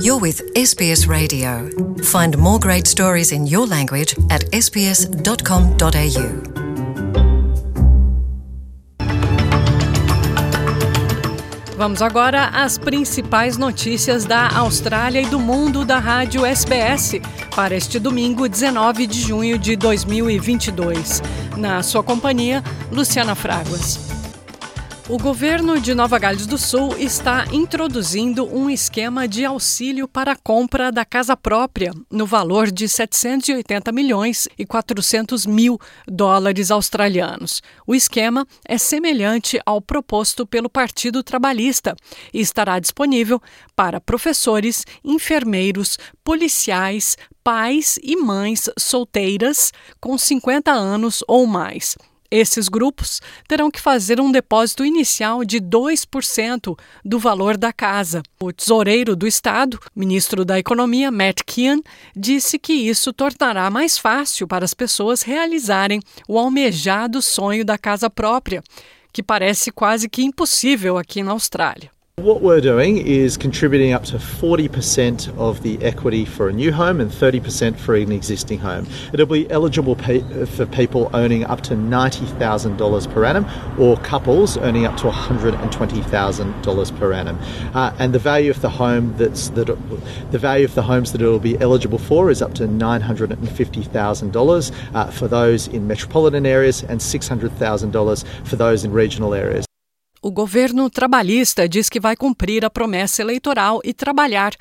You're with SBS Radio. Find more great stories in your language at sbs.com.au. Vamos agora às principais notícias da Austrália e do mundo da Rádio SBS para este domingo, 19 de junho de 2022. Na sua companhia, Luciana Fraguas. O governo de Nova Gales do Sul está introduzindo um esquema de auxílio para a compra da casa própria, no valor de 780 milhões e 400 mil dólares australianos. O esquema é semelhante ao proposto pelo Partido Trabalhista e estará disponível para professores, enfermeiros, policiais, pais e mães solteiras com 50 anos ou mais. Esses grupos terão que fazer um depósito inicial de 2% do valor da casa. O tesoureiro do Estado, ministro da Economia, Matt Kean, disse que isso tornará mais fácil para as pessoas realizarem o almejado sonho da casa própria, que parece quase que impossível aqui na Austrália. What we're doing is contributing up to 40% of the equity for a new home and 30% for an existing home. It'll be eligible for people owning up to $90,000 per annum or couples earning up to $120,000 per annum. Uh, and the value of the home that's that the value of the homes that it will be eligible for is up to $950,000 uh, for those in metropolitan areas and $600,000 for those in regional areas. O governo trabalhista diz que vai cumprir a promessa eleitoral e trabalhar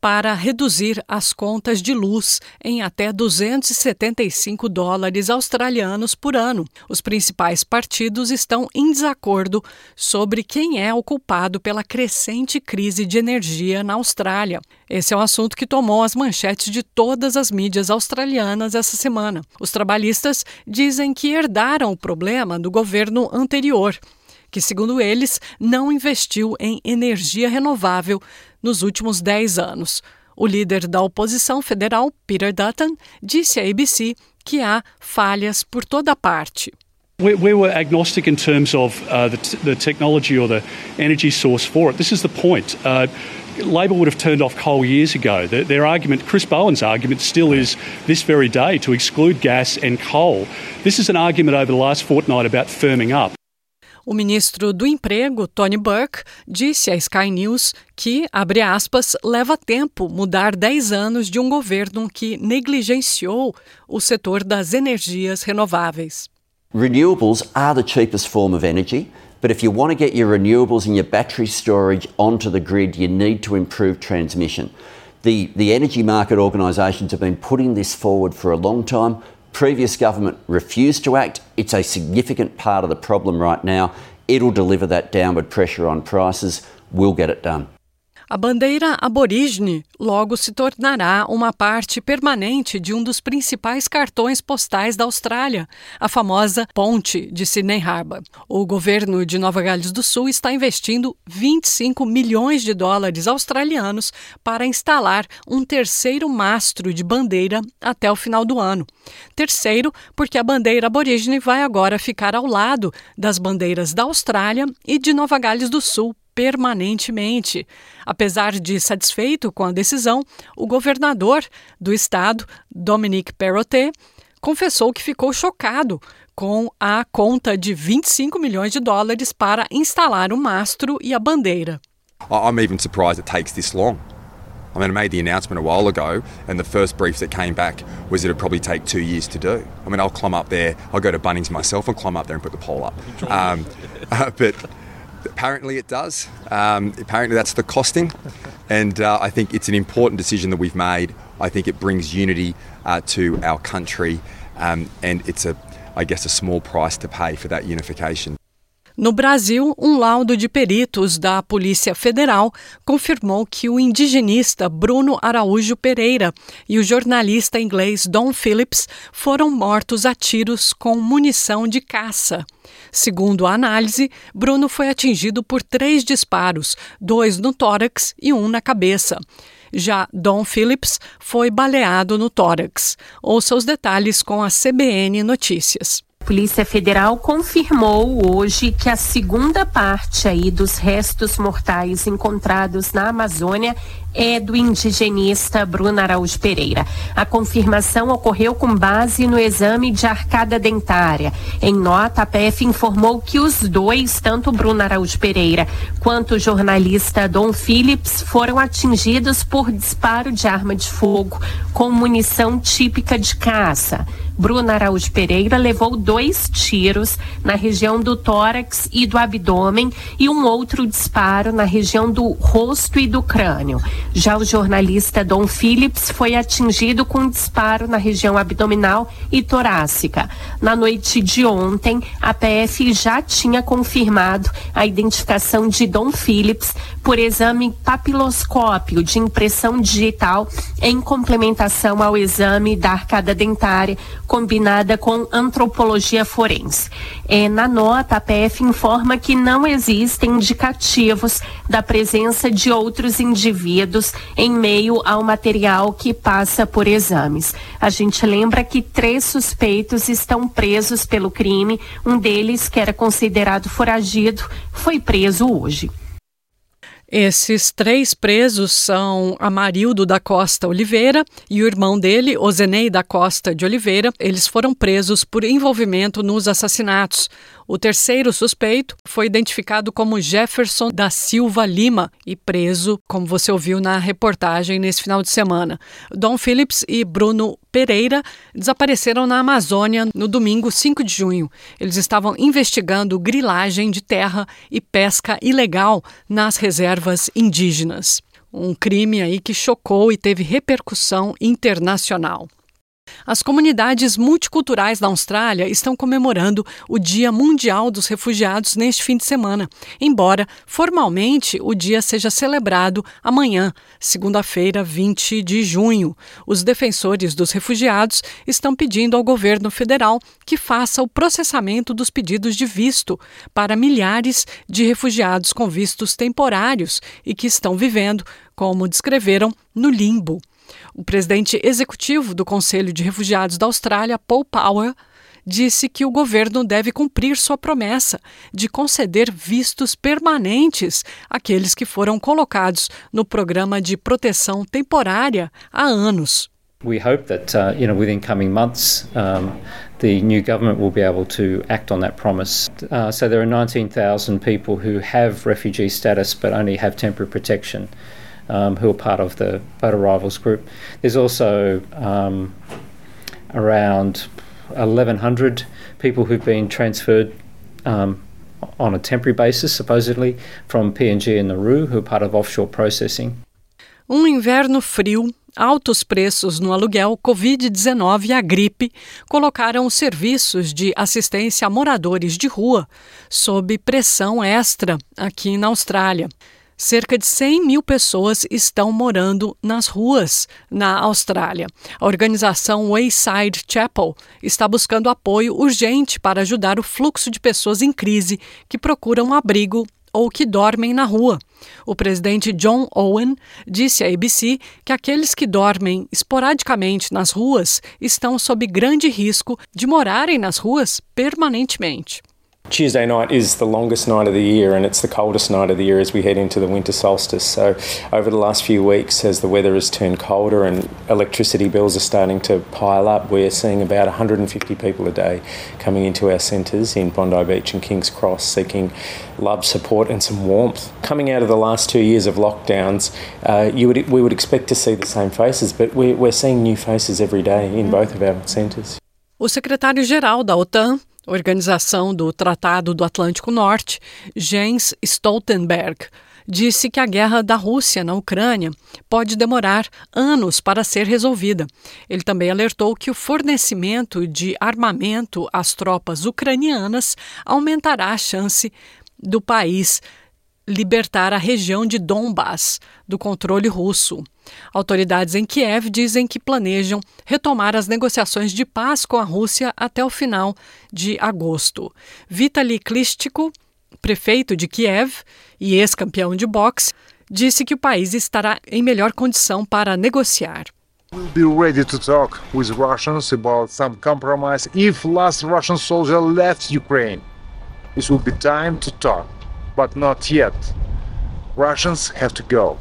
para reduzir as contas de luz em até 275 dólares australianos por ano. Os principais partidos estão em desacordo sobre quem é o culpado pela crescente crise de energia na Austrália. Esse é um assunto que tomou as manchetes de todas as mídias australianas essa semana. Os trabalhistas dizem que herdaram o problema do governo anterior que, segundo eles, não investiu em energia renovável nos últimos 10 anos. O líder da oposição federal, Peter Dutton, disse à ABC que há falhas por toda parte. We, we were agnostic in terms of uh, the, the, technology or the energy source for it. This is the point. Uh, Labor would have turned off coal years ago. Their, their, argument, Chris Bowen's argument, still is this very day to exclude gas and coal. This is an argument over the last fortnight about firming up. O ministro do Emprego, Tony Burke, disse à Sky News que, abre aspas, leva tempo mudar 10 anos de um governo que negligenciou o setor das energias renováveis. Renewables are the cheapest form of energy. But if you want to get your renewables and your battery storage onto the grid, you need to improve transmission. The, the energy market organisations have been putting this forward for a long time. Previous government refused to act. It's a significant part of the problem right now. It'll deliver that downward pressure on prices. We'll get it done. A bandeira aborígene logo se tornará uma parte permanente de um dos principais cartões postais da Austrália, a famosa Ponte de Sydney Harbour. O governo de Nova Gales do Sul está investindo 25 milhões de dólares australianos para instalar um terceiro mastro de bandeira até o final do ano. Terceiro, porque a bandeira aborígene vai agora ficar ao lado das bandeiras da Austrália e de Nova Gales do Sul permanentemente. Apesar de satisfeito com a decisão, o governador do estado, Dominique Perrottet, confessou que ficou chocado com a conta de 25 milhões de dólares para instalar o mastro e a bandeira. I'm even surprised it takes this long. I mean, I made the announcement a while ago, and the first brief that came back was it'd probably take two years to do. I mean, I'll climb up there, I'll go to Bunnings myself and climb up there and put the pole up. Um, uh, but Apparently, it does. Um, apparently, that's the costing. And uh, I think it's an important decision that we've made. I think it brings unity uh, to our country, um, and it's a, I guess, a small price to pay for that unification. No Brasil, um laudo de peritos da Polícia Federal confirmou que o indigenista Bruno Araújo Pereira e o jornalista inglês Don Phillips foram mortos a tiros com munição de caça. Segundo a análise, Bruno foi atingido por três disparos, dois no tórax e um na cabeça. Já Don Phillips foi baleado no tórax. Ouça os detalhes com a CBN Notícias. Polícia Federal confirmou hoje que a segunda parte aí dos restos mortais encontrados na Amazônia é do indigenista Bruno Araújo Pereira. A confirmação ocorreu com base no exame de arcada dentária. Em nota, a PF informou que os dois, tanto Bruno Araújo Pereira quanto o jornalista Dom Phillips, foram atingidos por disparo de arma de fogo com munição típica de caça. Bruna Araújo Pereira levou dois tiros na região do tórax e do abdômen e um outro disparo na região do rosto e do crânio. Já o jornalista Dom Phillips foi atingido com um disparo na região abdominal e torácica. Na noite de ontem, a PF já tinha confirmado a identificação de Dom Phillips por exame papiloscópio de impressão digital em complementação ao exame da arcada dentária combinada com antropologia forense. É, na nota, a PF informa que não existem indicativos da presença de outros indivíduos em meio ao material que passa por exames. A gente lembra que três suspeitos estão presos pelo crime, um deles, que era considerado foragido, foi preso hoje. Esses três presos são Amarildo da Costa Oliveira e o irmão dele, Ozenei da Costa de Oliveira. Eles foram presos por envolvimento nos assassinatos. O terceiro suspeito foi identificado como Jefferson da Silva Lima e preso, como você ouviu na reportagem nesse final de semana. Dom Phillips e Bruno Pereira desapareceram na Amazônia no domingo 5 de junho. Eles estavam investigando grilagem de terra e pesca ilegal nas reservas indígenas. Um crime aí que chocou e teve repercussão internacional. As comunidades multiculturais da Austrália estão comemorando o Dia Mundial dos Refugiados neste fim de semana, embora formalmente o dia seja celebrado amanhã, segunda-feira, 20 de junho. Os defensores dos refugiados estão pedindo ao governo federal que faça o processamento dos pedidos de visto para milhares de refugiados com vistos temporários e que estão vivendo, como descreveram, no limbo. O presidente executivo do Conselho de Refugiados da Austrália, Paul Power, disse que o governo deve cumprir sua promessa de conceder vistos permanentes àqueles que foram colocados no programa de proteção temporária há anos. We hope that uh, you know within coming months um, the new government will be able to act on that promise. Uh, so there are 19,000 people who have refugee status but only have temporary protection. Um, who are part of the boat arrivals group. There's also um, around 1,100 people who've been transferred um, on a temporary basis, supposedly, from PNG and Nauru, who are part of offshore processing. Um inverno frio, altos preços no aluguel, Covid-19 e a gripe colocaram os serviços de assistência a moradores de rua sob pressão extra aqui na Austrália. Cerca de 100 mil pessoas estão morando nas ruas na Austrália. A organização Wayside Chapel está buscando apoio urgente para ajudar o fluxo de pessoas em crise que procuram abrigo ou que dormem na rua. O presidente John Owen disse à ABC que aqueles que dormem esporadicamente nas ruas estão sob grande risco de morarem nas ruas permanentemente. Tuesday night is the longest night of the year and it's the coldest night of the year as we head into the winter solstice. So, over the last few weeks, as the weather has turned colder and electricity bills are starting to pile up, we're seeing about 150 people a day coming into our centres in Bondi Beach and King's Cross seeking love, support, and some warmth. Coming out of the last two years of lockdowns, uh, you would, we would expect to see the same faces, but we're, we're seeing new faces every day in both of our centres. O secretário-geral da OTAN, Organização do Tratado do Atlântico Norte, Jens Stoltenberg, disse que a guerra da Rússia na Ucrânia pode demorar anos para ser resolvida. Ele também alertou que o fornecimento de armamento às tropas ucranianas aumentará a chance do país libertar a região de Donbass do controle russo. Autoridades em Kiev dizem que planejam retomar as negociações de paz com a Rússia até o final de agosto. Vitaly Klitschko, prefeito de Kiev e ex-campeão de boxe, disse que o país estará em melhor condição para negociar. We'll be ready to talk with Russians about some compromise if last Russian soldier left Ukraine. It will be time to talk, but not yet. Russians have to go.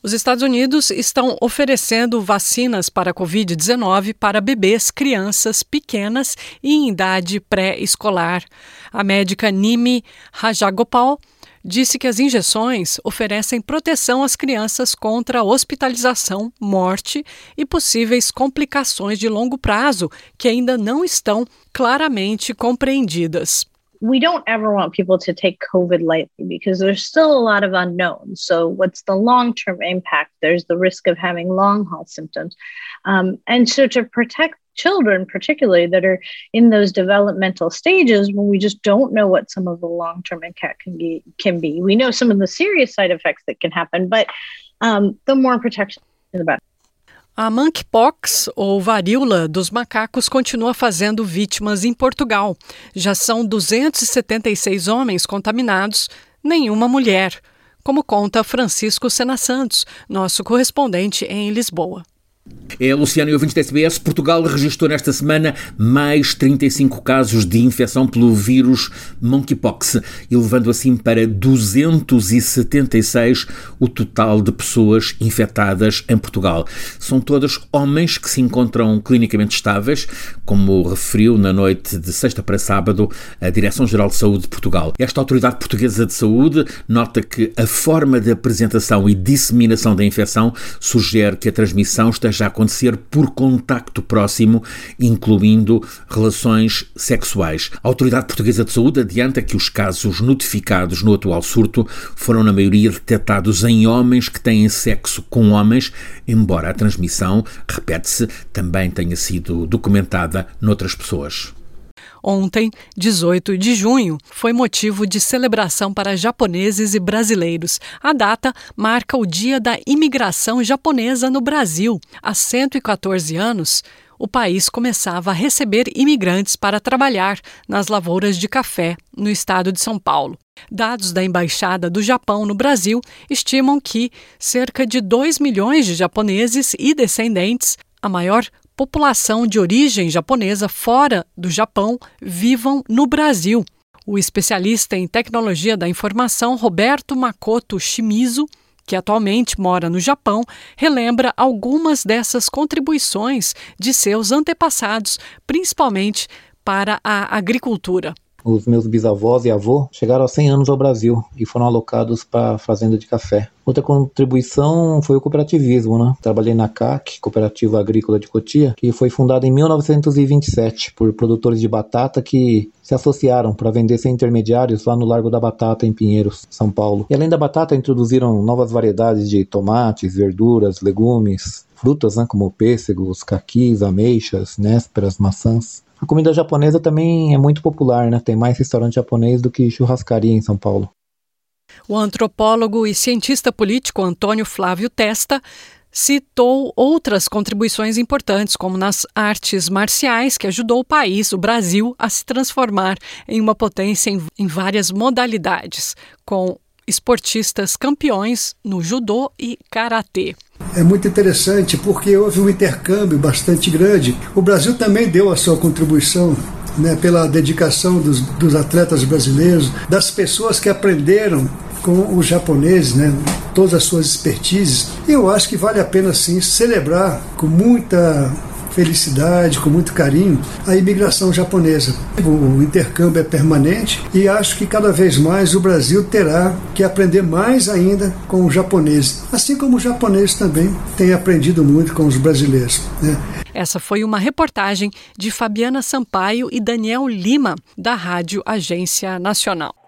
Os Estados Unidos estão oferecendo vacinas para a Covid-19 para bebês, crianças pequenas e em idade pré-escolar. A médica Nimi Rajagopal disse que as injeções oferecem proteção às crianças contra hospitalização, morte e possíveis complicações de longo prazo que ainda não estão claramente compreendidas. We don't ever want people to take COVID lightly because there's still a lot of unknowns. So, what's the long term impact? There's the risk of having long haul symptoms. Um, and so, to protect children, particularly that are in those developmental stages when we just don't know what some of the long term impact can be, can be. We know some of the serious side effects that can happen, but um, the more protection, the better. A monkeypox, ou varíola dos macacos, continua fazendo vítimas em Portugal. Já são 276 homens contaminados, nenhuma mulher, como conta Francisco Sena Santos, nosso correspondente em Lisboa. É Luciano e ouvintes da SBS. Portugal registrou nesta semana mais 35 casos de infecção pelo vírus monkeypox, elevando assim para 276 o total de pessoas infectadas em Portugal. São todos homens que se encontram clinicamente estáveis, como referiu na noite de sexta para sábado a Direção-Geral de Saúde de Portugal. Esta Autoridade Portuguesa de Saúde nota que a forma de apresentação e disseminação da infecção sugere que a transmissão esteja a acontecer por contacto próximo, incluindo relações sexuais. A Autoridade Portuguesa de Saúde adianta que os casos notificados no atual surto foram, na maioria, detectados em homens que têm sexo com homens, embora a transmissão, repete-se, também tenha sido documentada noutras pessoas. Ontem, 18 de junho, foi motivo de celebração para japoneses e brasileiros. A data marca o Dia da Imigração Japonesa no Brasil. Há 114 anos, o país começava a receber imigrantes para trabalhar nas lavouras de café no estado de São Paulo. Dados da Embaixada do Japão no Brasil estimam que cerca de 2 milhões de japoneses e descendentes, a maior população de origem japonesa fora do Japão vivam no Brasil. O especialista em tecnologia da informação Roberto Makoto Shimizu, que atualmente mora no Japão, relembra algumas dessas contribuições de seus antepassados, principalmente para a agricultura. Os meus bisavós e avô chegaram aos 100 anos ao Brasil e foram alocados para a fazenda de café. Outra contribuição foi o cooperativismo, né? Trabalhei na CAC, Cooperativa Agrícola de Cotia, que foi fundada em 1927 por produtores de batata que se associaram para vender sem intermediários lá no Largo da Batata, em Pinheiros, São Paulo. E além da batata, introduziram novas variedades de tomates, verduras, legumes, frutas, né? como pêssegos, caquis, ameixas, nésperas, maçãs. A comida japonesa também é muito popular, né? Tem mais restaurante japonês do que churrascaria em São Paulo. O antropólogo e cientista político Antônio Flávio Testa citou outras contribuições importantes, como nas artes marciais, que ajudou o país, o Brasil, a se transformar em uma potência em, em várias modalidades, com esportistas campeões no judô e karatê. É muito interessante porque houve um intercâmbio bastante grande. O Brasil também deu a sua contribuição né, pela dedicação dos, dos atletas brasileiros, das pessoas que aprenderam com os japoneses, né, todas as suas expertises. Eu acho que vale a pena sim celebrar com muita felicidade, com muito carinho, a imigração japonesa. O intercâmbio é permanente e acho que cada vez mais o Brasil terá que aprender mais ainda com os japoneses, assim como os japoneses também têm aprendido muito com os brasileiros. Né? Essa foi uma reportagem de Fabiana Sampaio e Daniel Lima, da Rádio Agência Nacional.